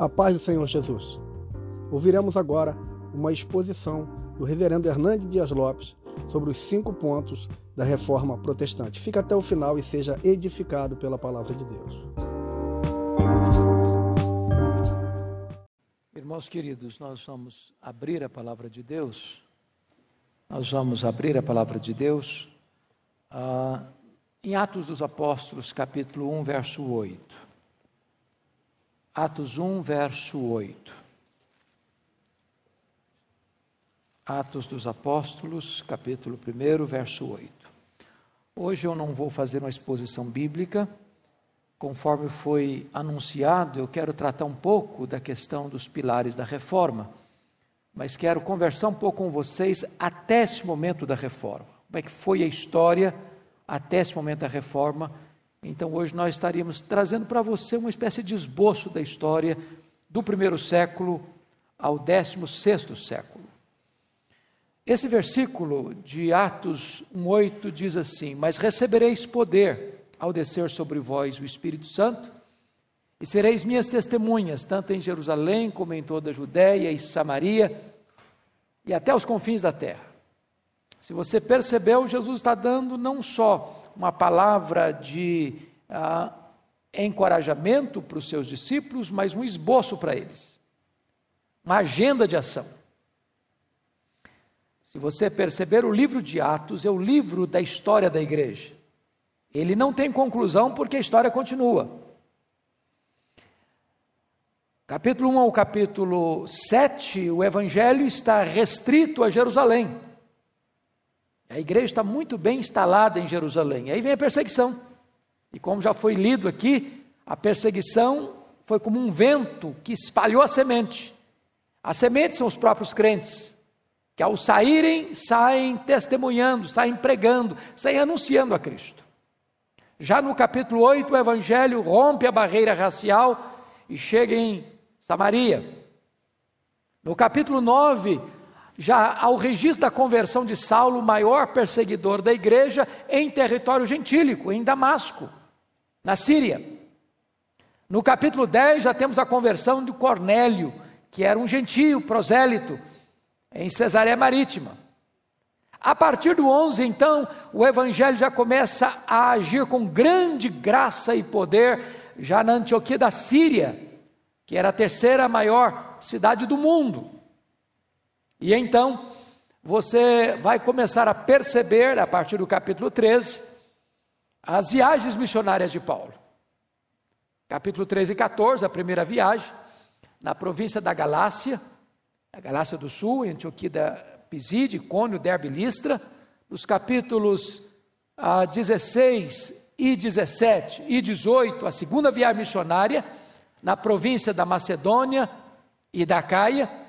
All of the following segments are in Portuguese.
A paz do Senhor Jesus. Ouviremos agora uma exposição do reverendo Hernandes Dias Lopes sobre os cinco pontos da reforma protestante. Fica até o final e seja edificado pela palavra de Deus. Irmãos queridos, nós vamos abrir a palavra de Deus. Nós vamos abrir a palavra de Deus ah, em Atos dos Apóstolos, capítulo 1, verso 8. Atos 1, verso 8. Atos dos Apóstolos, capítulo 1, verso 8. Hoje eu não vou fazer uma exposição bíblica, conforme foi anunciado, eu quero tratar um pouco da questão dos pilares da reforma, mas quero conversar um pouco com vocês até esse momento da reforma. Como é que foi a história até esse momento da reforma? Então hoje nós estaríamos trazendo para você uma espécie de esboço da história do primeiro século ao décimo sexto século. Esse versículo de Atos 1,8 diz assim: Mas recebereis poder ao descer sobre vós o Espírito Santo, e sereis minhas testemunhas, tanto em Jerusalém como em toda a Judéia e Samaria e até os confins da terra. Se você percebeu, Jesus está dando não só uma palavra de ah, encorajamento para os seus discípulos, mas um esboço para eles, uma agenda de ação. Se você perceber, o livro de Atos é o livro da história da igreja. Ele não tem conclusão porque a história continua. Capítulo 1 ao capítulo 7, o evangelho está restrito a Jerusalém. A igreja está muito bem instalada em Jerusalém. Aí vem a perseguição. E como já foi lido aqui, a perseguição foi como um vento que espalhou a semente. As sementes são os próprios crentes que ao saírem, saem testemunhando, saem pregando, saem anunciando a Cristo. Já no capítulo 8, o Evangelho rompe a barreira racial e chega em Samaria. No capítulo 9, já ao registro da conversão de Saulo, o maior perseguidor da igreja, em território gentílico, em Damasco, na Síria. No capítulo 10, já temos a conversão de Cornélio, que era um gentio prosélito, em Cesareia Marítima. A partir do 11, então, o evangelho já começa a agir com grande graça e poder, já na Antioquia da Síria, que era a terceira maior cidade do mundo. E então, você vai começar a perceber, a partir do capítulo 13, as viagens missionárias de Paulo. Capítulo 13 e 14, a primeira viagem, na província da Galácia, a Galácia do Sul, em Antioquia da Piside, Cônio, Derbe Listra, nos capítulos ah, 16 e 17 e 18, a segunda viagem missionária, na província da Macedônia e da Caia,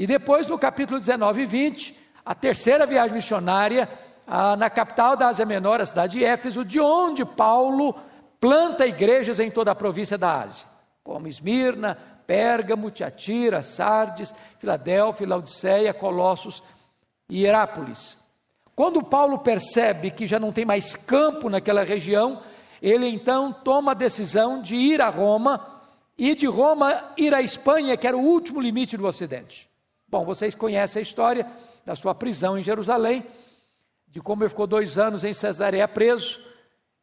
e depois no capítulo 19 e 20, a terceira viagem missionária ah, na capital da Ásia Menor, a cidade de Éfeso, de onde Paulo planta igrejas em toda a província da Ásia, como Esmirna, Pérgamo, Tiatira, Sardes, Filadélfia, Laodiceia, Colossos e Herápolis. Quando Paulo percebe que já não tem mais campo naquela região, ele então toma a decisão de ir a Roma e de Roma ir à Espanha, que era o último limite do Ocidente. Bom, vocês conhecem a história da sua prisão em Jerusalém, de como ele ficou dois anos em Cesareia preso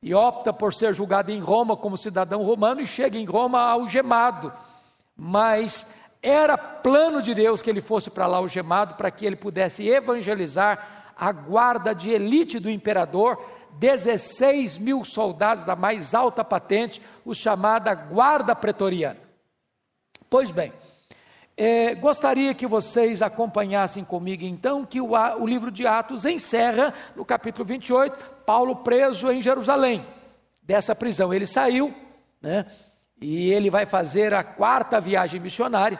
e opta por ser julgado em Roma como cidadão romano e chega em Roma algemado mas era plano de Deus que ele fosse para lá algemado para que ele pudesse evangelizar a guarda de elite do imperador, 16 mil soldados da mais alta patente, o chamada guarda pretoriana. Pois bem, é, gostaria que vocês acompanhassem comigo então que o, o livro de Atos encerra no capítulo 28, Paulo preso em Jerusalém. Dessa prisão ele saiu, né? e ele vai fazer a quarta viagem missionária.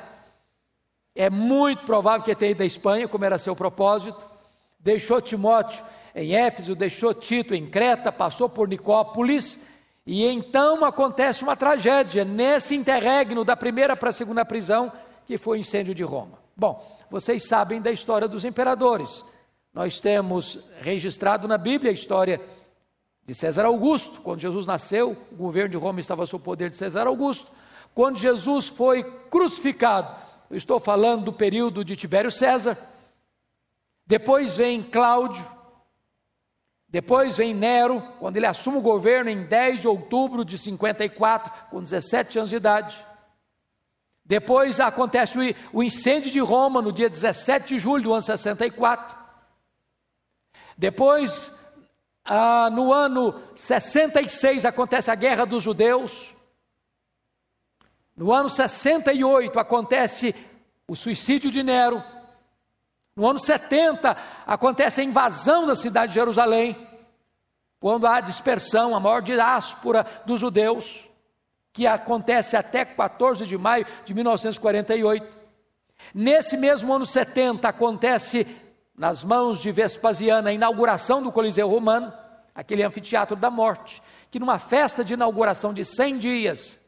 É muito provável que ele tenha ido da Espanha, como era seu propósito. Deixou Timóteo em Éfeso, deixou Tito em Creta, passou por Nicópolis, e então acontece uma tragédia nesse interregno da primeira para a segunda prisão, que foi o incêndio de Roma. Bom, vocês sabem da história dos imperadores. Nós temos registrado na Bíblia a história de César Augusto. Quando Jesus nasceu, o governo de Roma estava sob o poder de César Augusto. quando Jesus foi crucificado. Eu estou falando do período de Tibério César. Depois vem Cláudio. Depois vem Nero, quando ele assume o governo em 10 de outubro de 54, com 17 anos de idade. Depois acontece o incêndio de Roma no dia 17 de julho do ano 64. Depois, ah, no ano 66, acontece a Guerra dos Judeus. No ano 68 acontece o suicídio de Nero. No ano 70 acontece a invasão da cidade de Jerusalém, quando há dispersão, a maior diáspora dos judeus, que acontece até 14 de maio de 1948. Nesse mesmo ano 70 acontece nas mãos de Vespasiano a inauguração do Coliseu Romano, aquele anfiteatro da morte, que numa festa de inauguração de 100 dias,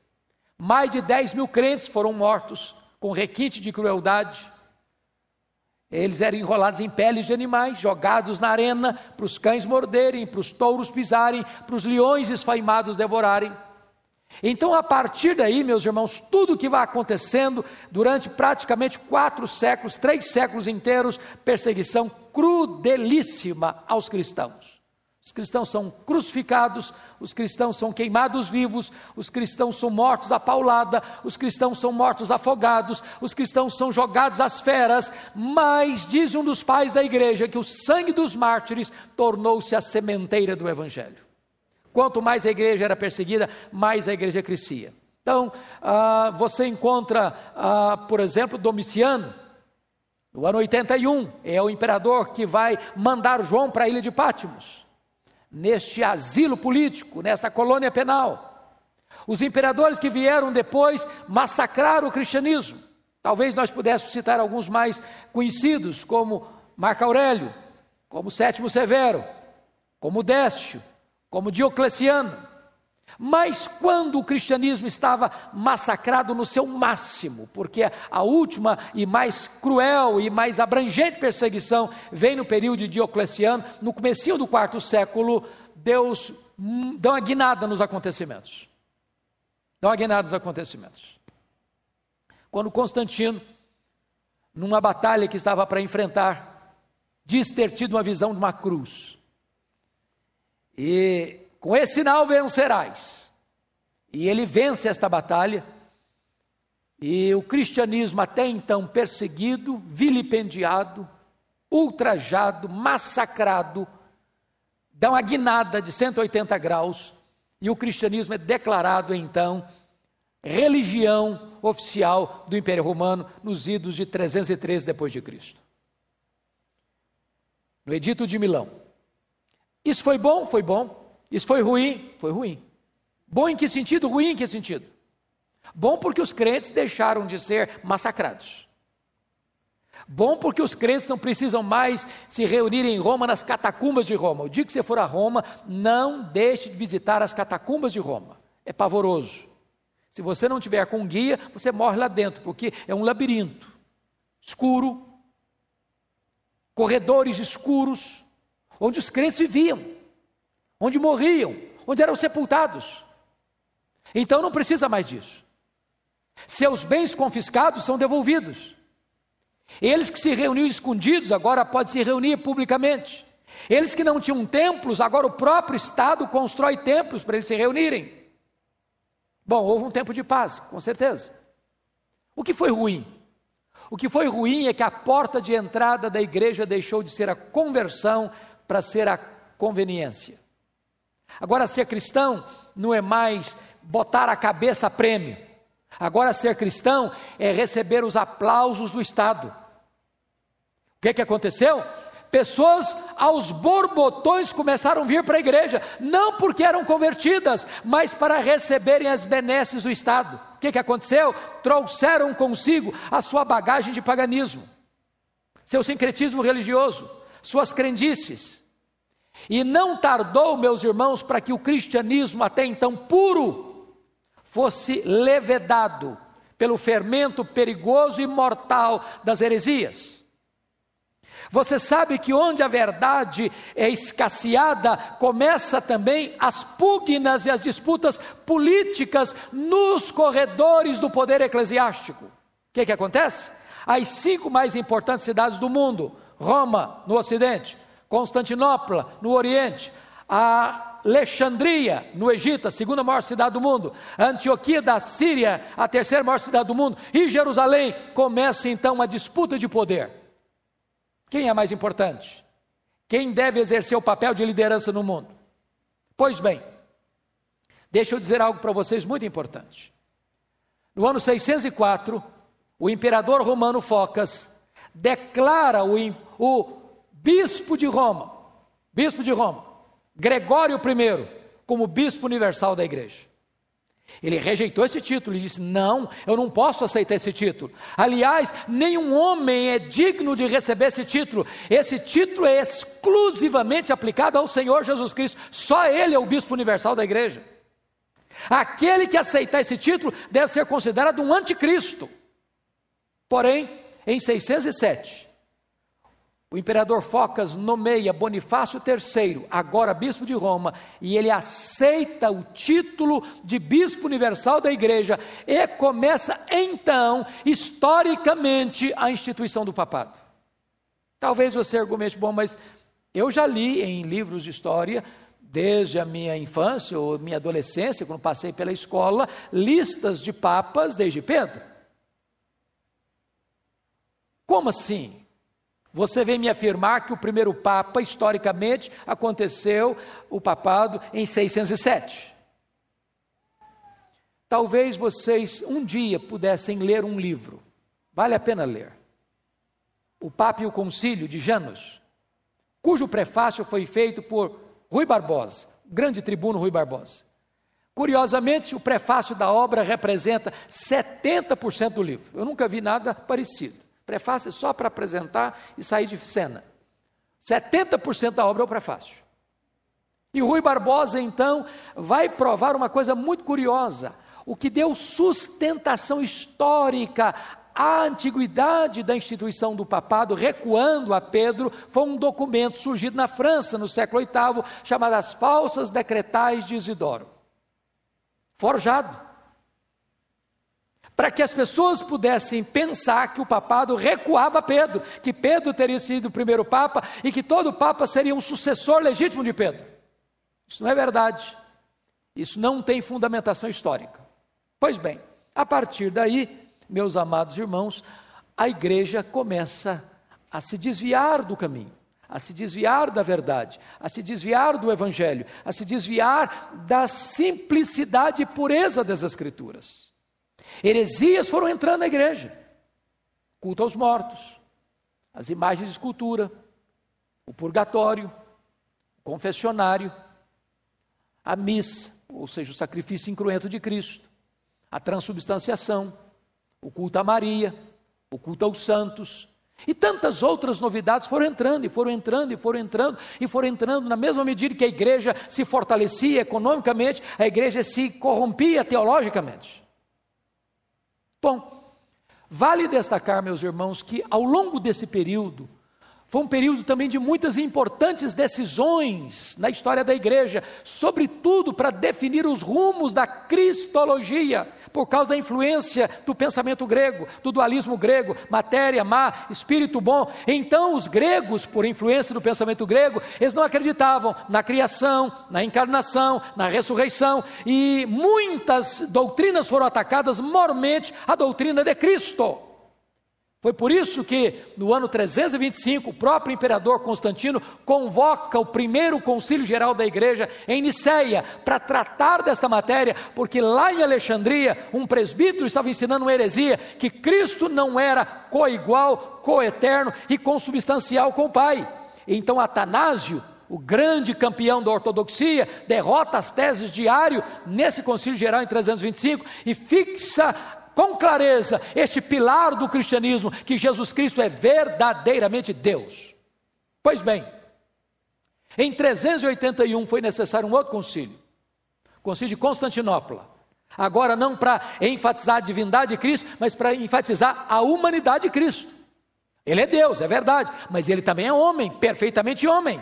mais de 10 mil crentes foram mortos com requinte de crueldade. Eles eram enrolados em peles de animais, jogados na arena para os cães morderem, para os touros pisarem, para os leões esfaimados devorarem. Então, a partir daí, meus irmãos, tudo que vai acontecendo durante praticamente quatro séculos, três séculos inteiros, perseguição crudelíssima aos cristãos. Os cristãos são crucificados, os cristãos são queimados vivos, os cristãos são mortos a paulada, os cristãos são mortos afogados, os cristãos são jogados às feras, mas diz um dos pais da igreja que o sangue dos mártires tornou-se a sementeira do evangelho. Quanto mais a igreja era perseguida, mais a igreja crescia. Então, ah, você encontra, ah, por exemplo, Domiciano, no ano 81, é o imperador que vai mandar João para a ilha de Pátimos neste asilo político, nesta colônia penal. Os imperadores que vieram depois massacraram o cristianismo. Talvez nós pudéssemos citar alguns mais conhecidos, como Marco Aurélio, como Sétimo Severo, como Décio, como Diocleciano. Mas quando o cristianismo estava massacrado no seu máximo, porque a última e mais cruel e mais abrangente perseguição vem no período de Diocleciano, no começo do quarto século, Deus dá uma guinada nos acontecimentos. Dá uma guinada nos acontecimentos. Quando Constantino, numa batalha que estava para enfrentar, diz ter tido uma visão de uma cruz. E com esse sinal vencerás. E ele vence esta batalha. E o cristianismo, até então perseguido, vilipendiado, ultrajado, massacrado, dá uma guinada de 180 graus, e o cristianismo é declarado então religião oficial do Império Romano nos idos de 313 depois de Cristo. No Edito de Milão. Isso foi bom? Foi bom. Isso foi ruim? Foi ruim. Bom em que sentido? Ruim em que sentido? Bom porque os crentes deixaram de ser massacrados. Bom porque os crentes não precisam mais se reunir em Roma nas catacumbas de Roma. O dia que você for a Roma, não deixe de visitar as catacumbas de Roma. É pavoroso. Se você não tiver com guia, você morre lá dentro, porque é um labirinto escuro, corredores escuros, onde os crentes viviam onde morriam, onde eram sepultados. Então não precisa mais disso. Seus bens confiscados são devolvidos. Eles que se reuniam escondidos agora podem se reunir publicamente. Eles que não tinham templos, agora o próprio Estado constrói templos para eles se reunirem. Bom, houve um tempo de paz, com certeza. O que foi ruim? O que foi ruim é que a porta de entrada da igreja deixou de ser a conversão para ser a conveniência. Agora, ser cristão não é mais botar a cabeça a prêmio. Agora, ser cristão é receber os aplausos do Estado. O que, que aconteceu? Pessoas aos borbotões começaram a vir para a igreja, não porque eram convertidas, mas para receberem as benesses do Estado. O que, que aconteceu? Trouxeram consigo a sua bagagem de paganismo, seu sincretismo religioso, suas crendices. E não tardou, meus irmãos, para que o cristianismo, até então puro, fosse levedado pelo fermento perigoso e mortal das heresias. Você sabe que onde a verdade é escasseada, começa também as pugnas e as disputas políticas nos corredores do poder eclesiástico. O que, que acontece? As cinco mais importantes cidades do mundo: Roma, no Ocidente, Constantinopla, no Oriente, a Alexandria, no Egito, a segunda maior cidade do mundo, a Antioquia da Síria, a terceira maior cidade do mundo, e Jerusalém, começa então uma disputa de poder. Quem é mais importante? Quem deve exercer o papel de liderança no mundo? Pois bem, deixa eu dizer algo para vocês muito importante. No ano 604, o imperador romano Focas declara o, o bispo de Roma, bispo de Roma, Gregório I, como bispo universal da igreja. Ele rejeitou esse título e disse: Não, eu não posso aceitar esse título. Aliás, nenhum homem é digno de receber esse título. Esse título é exclusivamente aplicado ao Senhor Jesus Cristo. Só Ele é o bispo universal da igreja. Aquele que aceitar esse título deve ser considerado um anticristo. Porém, em 607, o imperador Focas nomeia Bonifácio III, agora bispo de Roma, e ele aceita o título de bispo universal da igreja e começa então, historicamente, a instituição do papado. Talvez você argumente, bom, mas eu já li em livros de história, desde a minha infância ou minha adolescência, quando passei pela escola, listas de papas desde Pedro. Como assim? Você vem me afirmar que o primeiro Papa, historicamente, aconteceu o papado em 607. Talvez vocês um dia pudessem ler um livro, vale a pena ler. O Papa e o Concílio de Janos, cujo prefácio foi feito por Rui Barbosa, grande tribuno Rui Barbosa. Curiosamente, o prefácio da obra representa 70% do livro. Eu nunca vi nada parecido. Prefácio só para apresentar e sair de cena. 70% da obra é o prefácio. E Rui Barbosa, então, vai provar uma coisa muito curiosa. O que deu sustentação histórica à antiguidade da instituição do papado, recuando a Pedro, foi um documento surgido na França no século VIII, chamado As Falsas Decretais de Isidoro. Forjado para que as pessoas pudessem pensar que o papado recuava Pedro, que Pedro teria sido o primeiro papa e que todo papa seria um sucessor legítimo de Pedro. Isso não é verdade. Isso não tem fundamentação histórica. Pois bem, a partir daí, meus amados irmãos, a igreja começa a se desviar do caminho, a se desviar da verdade, a se desviar do evangelho, a se desviar da simplicidade e pureza das Escrituras. Heresias foram entrando na igreja. Culto aos mortos, as imagens de escultura, o purgatório, o confessionário, a missa, ou seja, o sacrifício incruento de Cristo, a transubstanciação, o culto a Maria, o culto aos santos, e tantas outras novidades foram entrando, e foram entrando, e foram entrando, e foram entrando, na mesma medida que a igreja se fortalecia economicamente, a igreja se corrompia teologicamente. Bom, vale destacar, meus irmãos, que ao longo desse período, foi um período também de muitas importantes decisões na história da igreja, sobretudo para definir os rumos da cristologia, por causa da influência do pensamento grego, do dualismo grego, matéria má, espírito bom. Então, os gregos, por influência do pensamento grego, eles não acreditavam na criação, na encarnação, na ressurreição, e muitas doutrinas foram atacadas, mormente a doutrina de Cristo. Foi por isso que, no ano 325, o próprio imperador Constantino convoca o primeiro concílio geral da igreja em Niceia para tratar desta matéria, porque lá em Alexandria, um presbítero estava ensinando uma heresia que Cristo não era coigual, coeterno e consubstancial com o Pai. Então Atanásio, o grande campeão da ortodoxia, derrota as teses de Ário nesse concílio geral em 325 e fixa com clareza este pilar do cristianismo, que Jesus Cristo é verdadeiramente Deus. Pois bem, em 381 foi necessário um outro concílio, concílio de Constantinopla. Agora, não para enfatizar a divindade de Cristo, mas para enfatizar a humanidade de Cristo. Ele é Deus, é verdade, mas ele também é homem, perfeitamente homem.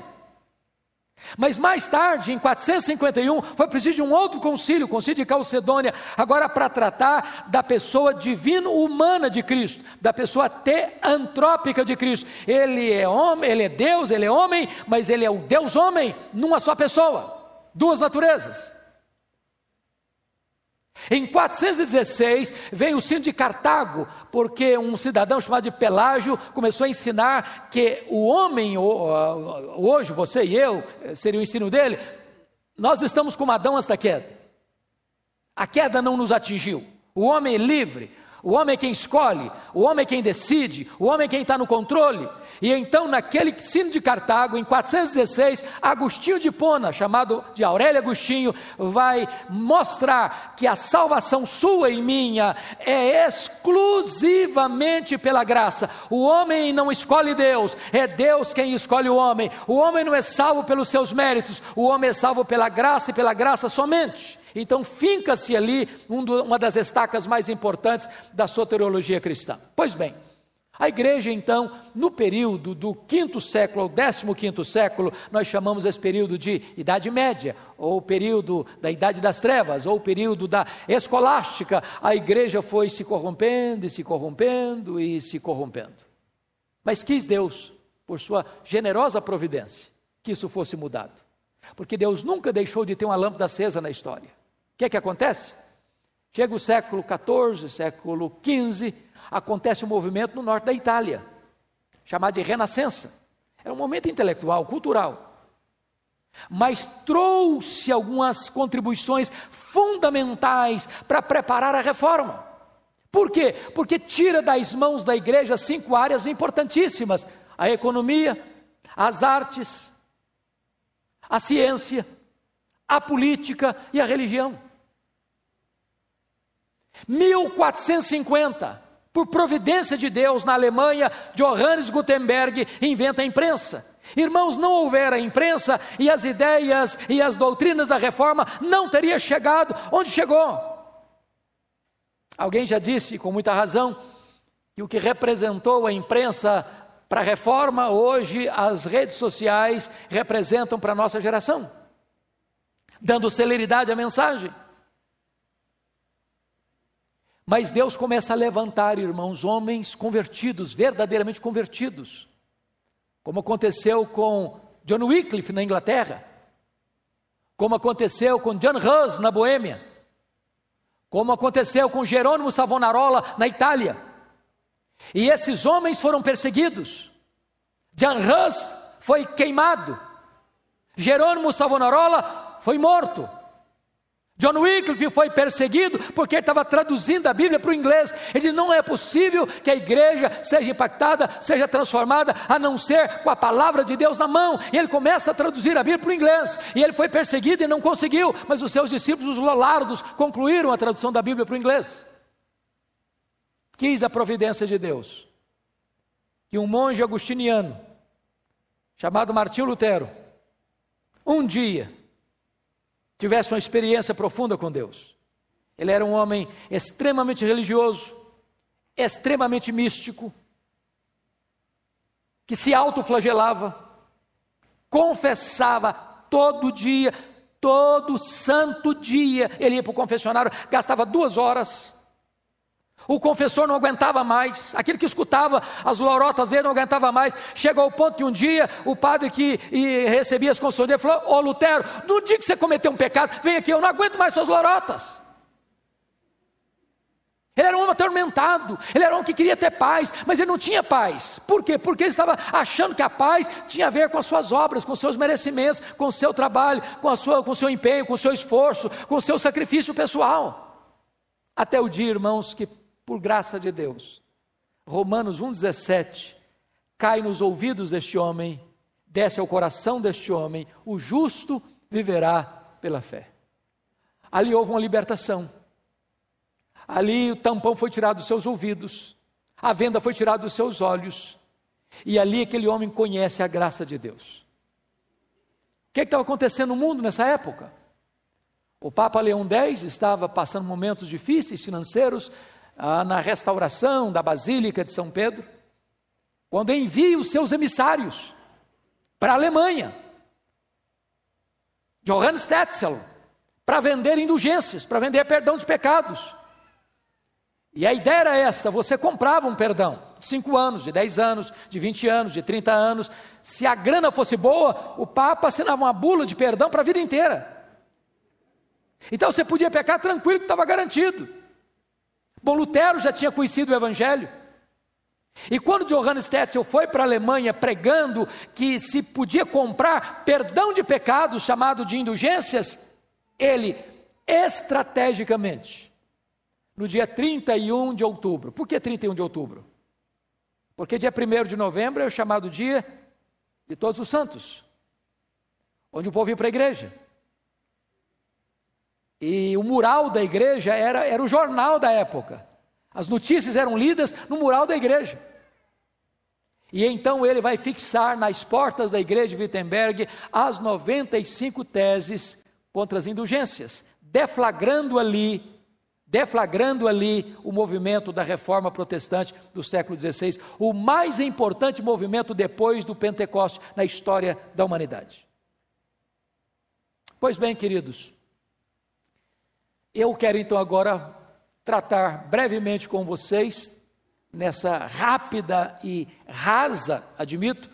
Mas mais tarde, em 451, foi preciso de um outro concílio, o concílio de Calcedônia, agora para tratar da pessoa divino-humana de Cristo, da pessoa teantrópica de Cristo. Ele é homem, ele é Deus, ele é homem, mas ele é o Deus-homem numa só pessoa, duas naturezas. Em 416 vem o sino de Cartago, porque um cidadão chamado de Pelágio começou a ensinar que o homem, hoje você e eu, seria o ensino dele, nós estamos como Adão antes da queda. A queda não nos atingiu. O homem é livre, o homem é quem escolhe, o homem é quem decide, o homem é quem está no controle. E então, naquele sino de Cartago, em 416, Agostinho de Pona, chamado de Aurélio Agostinho, vai mostrar que a salvação sua e minha é exclusivamente pela graça. O homem não escolhe Deus, é Deus quem escolhe o homem. O homem não é salvo pelos seus méritos, o homem é salvo pela graça e pela graça somente. Então, finca-se ali uma das estacas mais importantes da soteriologia cristã. Pois bem, a igreja, então, no período do quinto século ao décimo quinto século, nós chamamos esse período de Idade Média, ou período da Idade das Trevas, ou período da Escolástica. A igreja foi se corrompendo e se corrompendo e se corrompendo. Mas quis Deus, por sua generosa providência, que isso fosse mudado. Porque Deus nunca deixou de ter uma lâmpada acesa na história. O que é que acontece? Chega o século XIV, século XV, acontece um movimento no norte da Itália, chamado de Renascença. É um momento intelectual, cultural. Mas trouxe algumas contribuições fundamentais para preparar a reforma. Por quê? Porque tira das mãos da igreja cinco áreas importantíssimas: a economia, as artes, a ciência, a política e a religião. 1450, por providência de Deus, na Alemanha, Johannes Gutenberg inventa a imprensa. Irmãos, não houvera imprensa e as ideias e as doutrinas da reforma não teria chegado onde chegou. Alguém já disse com muita razão que o que representou a imprensa para a reforma, hoje as redes sociais representam para a nossa geração, dando celeridade à mensagem. Mas Deus começa a levantar, irmãos, homens convertidos, verdadeiramente convertidos, como aconteceu com John Wycliffe na Inglaterra, como aconteceu com John Hus na Boêmia, como aconteceu com Jerônimo Savonarola na Itália. E esses homens foram perseguidos. Jan Hus foi queimado. Jerônimo Savonarola foi morto. John Wycliffe foi perseguido porque estava traduzindo a Bíblia para o inglês. Ele disse: não é possível que a igreja seja impactada, seja transformada, a não ser com a palavra de Deus na mão. E ele começa a traduzir a Bíblia para o inglês. E ele foi perseguido e não conseguiu, mas os seus discípulos, os Lolardos, concluíram a tradução da Bíblia para o inglês quis a providência de Deus que um monge agustiniano, chamado Martinho Lutero, um dia tivesse uma experiência profunda com Deus. Ele era um homem extremamente religioso, extremamente místico, que se autoflagelava, confessava todo dia, todo santo dia, ele ia para o confessionário, gastava duas horas o confessor não aguentava mais, aquele que escutava as lorotas dele não aguentava mais. Chegou ao ponto que um dia o padre que recebia as confissões dele falou: Ô Lutero, no dia que você cometeu um pecado, vem aqui, eu não aguento mais suas lorotas. Ele era um homem atormentado, ele era um que queria ter paz, mas ele não tinha paz. Por quê? Porque ele estava achando que a paz tinha a ver com as suas obras, com os seus merecimentos, com o seu trabalho, com, a sua, com o seu empenho, com o seu esforço, com o seu sacrifício pessoal. Até o dia, irmãos, que por graça de Deus. Romanos 1,17 cai nos ouvidos deste homem, desce ao coração deste homem, o justo viverá pela fé. Ali houve uma libertação. Ali o tampão foi tirado dos seus ouvidos, a venda foi tirada dos seus olhos, e ali aquele homem conhece a graça de Deus. O que, é estava acontecendo no mundo nessa época? O Papa Leão X estava passando momentos difíceis financeiros, ah, na restauração da Basílica de São Pedro. quando envia os seus emissários para a Alemanha, Johannes Tetzel, para vender indulgências, para vender perdão de pecados. E a ideia era essa: você comprava um perdão, de 5 anos, de 10 anos, de 20 anos, de 30 anos. Se a grana fosse boa, o Papa assinava uma bula de perdão para a vida inteira. Então você podia pecar tranquilo que estava garantido. Bom, Lutero já tinha conhecido o Evangelho. E quando Johannes Tetzel foi para a Alemanha pregando que se podia comprar perdão de pecados, chamado de indulgências, ele estrategicamente, no dia 31 de outubro, por que 31 de outubro? Porque dia 1 de novembro é o chamado dia de Todos os Santos, onde o povo ia para a igreja. E o mural da igreja era, era o jornal da época. As notícias eram lidas no mural da igreja. E então ele vai fixar nas portas da igreja de Wittenberg as 95 teses contra as indulgências, deflagrando ali, deflagrando ali o movimento da reforma protestante do século XVI, o mais importante movimento depois do Pentecoste na história da humanidade. Pois bem, queridos, eu quero então agora tratar brevemente com vocês, nessa rápida e rasa, admito,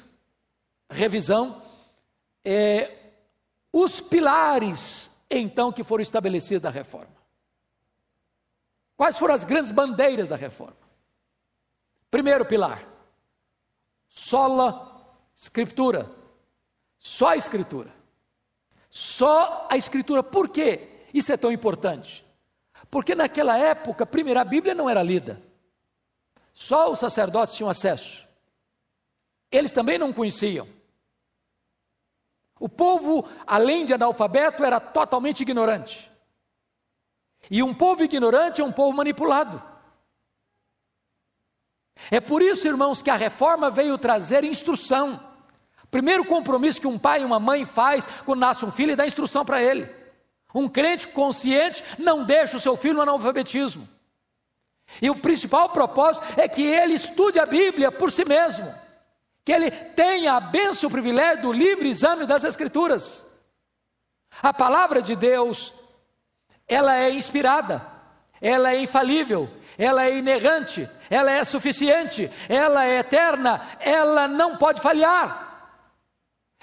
revisão, é, os pilares então que foram estabelecidos da reforma. Quais foram as grandes bandeiras da reforma? Primeiro pilar, sola escritura, só a escritura. Só a escritura. Por quê? Isso é tão importante. Porque naquela época, primeiro, a Bíblia não era lida. Só os sacerdotes tinham acesso. Eles também não conheciam. O povo, além de analfabeto, era totalmente ignorante. E um povo ignorante é um povo manipulado. É por isso, irmãos, que a reforma veio trazer instrução. Primeiro compromisso que um pai e uma mãe faz quando nasce um filho é dar instrução para ele. Um crente consciente não deixa o seu filho no analfabetismo. E o principal propósito é que ele estude a Bíblia por si mesmo. Que ele tenha a bênção e o privilégio do livre exame das Escrituras. A palavra de Deus, ela é inspirada, ela é infalível, ela é inerrante, ela é suficiente, ela é eterna, ela não pode falhar.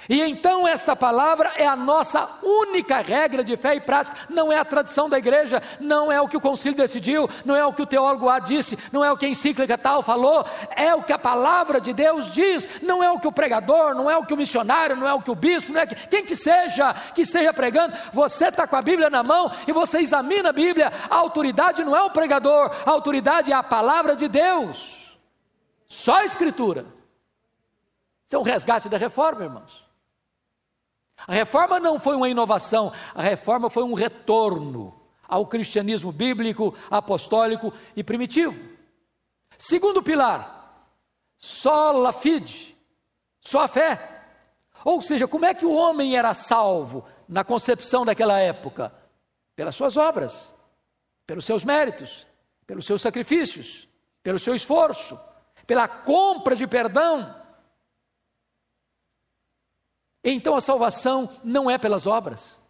E então esta palavra é a nossa única regra de fé e prática, não é a tradição da igreja, não é o que o concílio decidiu, não é o que o teólogo A disse, não é o que a encíclica tal falou, é o que a palavra de Deus diz, não é o que o pregador, não é o que o missionário, não é o que o bispo, não é que, quem que seja, que esteja pregando, você está com a Bíblia na mão e você examina a Bíblia, a autoridade não é o pregador, a autoridade é a palavra de Deus, só a Escritura. Isso é um resgate da reforma, irmãos. A reforma não foi uma inovação, a reforma foi um retorno ao cristianismo bíblico, apostólico e primitivo. Segundo pilar, sola fide, só a fé. Ou seja, como é que o homem era salvo na concepção daquela época? Pelas suas obras, pelos seus méritos, pelos seus sacrifícios, pelo seu esforço, pela compra de perdão então a salvação não é pelas obras,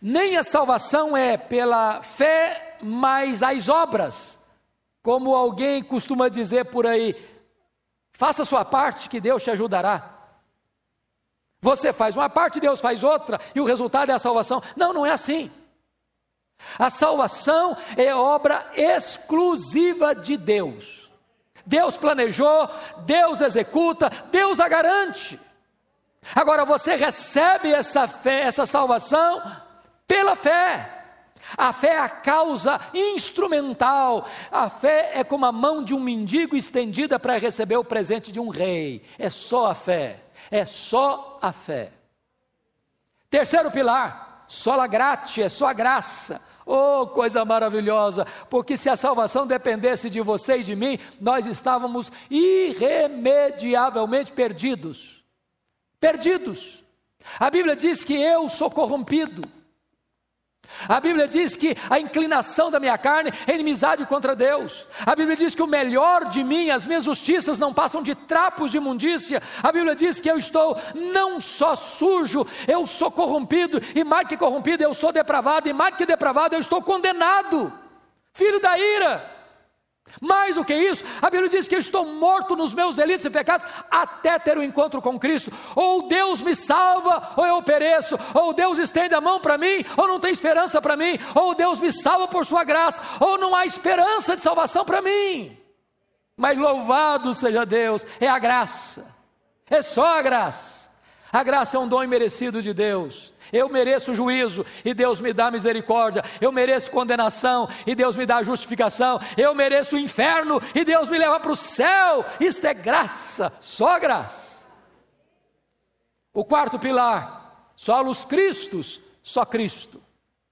nem a salvação é pela fé, mas as obras. Como alguém costuma dizer por aí, faça sua parte que Deus te ajudará. Você faz uma parte, Deus faz outra, e o resultado é a salvação. Não, não é assim. A salvação é obra exclusiva de Deus. Deus planejou, Deus executa, Deus a garante. Agora você recebe essa fé, essa salvação pela fé. A fé é a causa instrumental. A fé é como a mão de um mendigo estendida para receber o presente de um rei. É só a fé. É só a fé. Terceiro pilar, sola gratia, é só a graça. Oh, coisa maravilhosa, porque se a salvação dependesse de você e de mim, nós estávamos irremediavelmente perdidos perdidos. A Bíblia diz que eu sou corrompido. A Bíblia diz que a inclinação da minha carne é inimizade contra Deus. A Bíblia diz que o melhor de mim, as minhas justiças não passam de trapos de imundícia. A Bíblia diz que eu estou não só sujo, eu sou corrompido, e mais que corrompido, eu sou depravado, e mais que depravado, eu estou condenado, filho da ira. Mais do que isso, a Bíblia diz que eu estou morto nos meus delitos e pecados até ter o um encontro com Cristo. Ou Deus me salva, ou eu pereço. Ou Deus estende a mão para mim, ou não tem esperança para mim. Ou Deus me salva por Sua graça, ou não há esperança de salvação para mim. Mas louvado seja Deus, é a graça, é só a graça. A graça é um dom imerecido de Deus. Eu mereço juízo e Deus me dá misericórdia. Eu mereço condenação e Deus me dá justificação. Eu mereço o inferno e Deus me leva para o céu. Isto é graça, só graça. O quarto pilar, solos Cristos, só Cristo.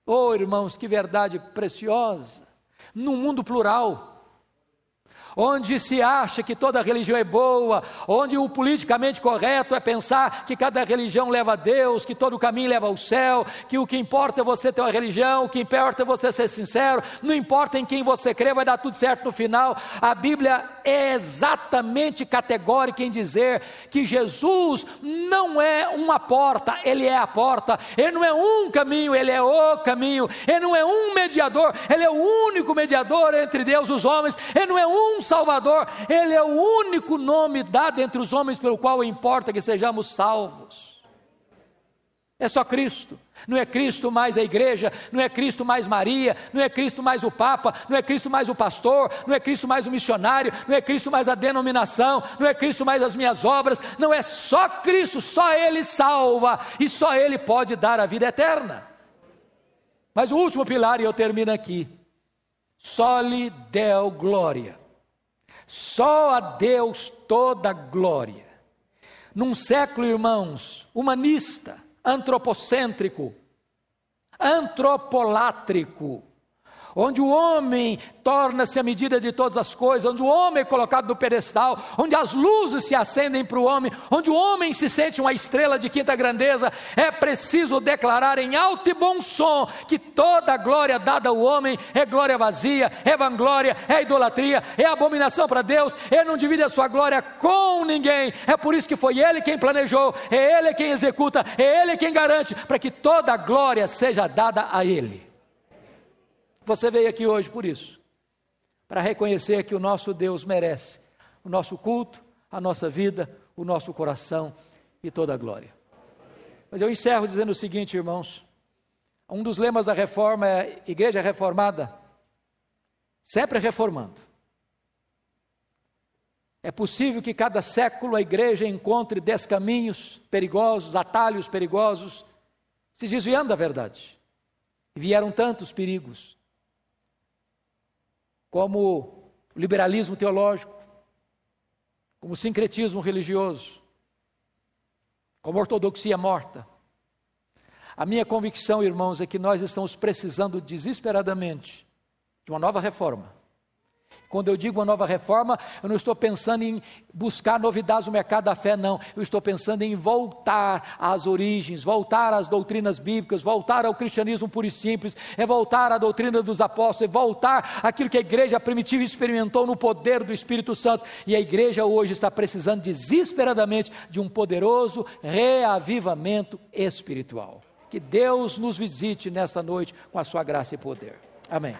Oh, irmãos, que verdade preciosa. Num mundo plural, onde se acha que toda religião é boa, onde o politicamente correto é pensar que cada religião leva a Deus, que todo caminho leva ao céu, que o que importa é você ter uma religião, o que importa é você ser sincero, não importa em quem você crê, vai dar tudo certo no final. A Bíblia é exatamente categórica em dizer que Jesus não é uma porta, ele é a porta, ele não é um caminho, ele é o caminho, ele não é um mediador, ele é o único mediador entre Deus e os homens, ele não é um Salvador, Ele é o único nome dado entre os homens pelo qual importa que sejamos salvos. É só Cristo, não é Cristo mais a igreja, não é Cristo mais Maria, não é Cristo mais o Papa, não é Cristo mais o pastor, não é Cristo mais o missionário, não é Cristo mais a denominação, não é Cristo mais as minhas obras, não é só Cristo, só Ele salva e só Ele pode dar a vida eterna. Mas o último pilar, e eu termino aqui: só-lhe deu glória. Só a Deus toda a glória. Num século, irmãos, humanista, antropocêntrico, antropolátrico, onde o homem torna-se a medida de todas as coisas, onde o homem é colocado no pedestal, onde as luzes se acendem para o homem, onde o homem se sente uma estrela de quinta grandeza, é preciso declarar em alto e bom som que toda glória dada ao homem é glória vazia, é vanglória, é idolatria, é abominação para Deus, ele não divide a sua glória com ninguém, é por isso que foi ele quem planejou, é ele quem executa, é ele quem garante, para que toda glória seja dada a ele. Você veio aqui hoje por isso, para reconhecer que o nosso Deus merece o nosso culto, a nossa vida, o nosso coração e toda a glória. Mas eu encerro dizendo o seguinte, irmãos: um dos lemas da reforma é Igreja Reformada, sempre reformando. É possível que cada século a igreja encontre descaminhos perigosos, atalhos perigosos, se desviando da verdade. Vieram tantos perigos como liberalismo teológico, como sincretismo religioso, como ortodoxia morta. A minha convicção, irmãos, é que nós estamos precisando desesperadamente de uma nova reforma quando eu digo uma nova reforma, eu não estou pensando em buscar novidades no mercado da fé, não. Eu estou pensando em voltar às origens, voltar às doutrinas bíblicas, voltar ao cristianismo puro e simples, é voltar à doutrina dos apóstolos, é voltar àquilo que a igreja primitiva experimentou no poder do Espírito Santo. E a igreja hoje está precisando desesperadamente de um poderoso reavivamento espiritual. Que Deus nos visite nesta noite com a sua graça e poder. Amém.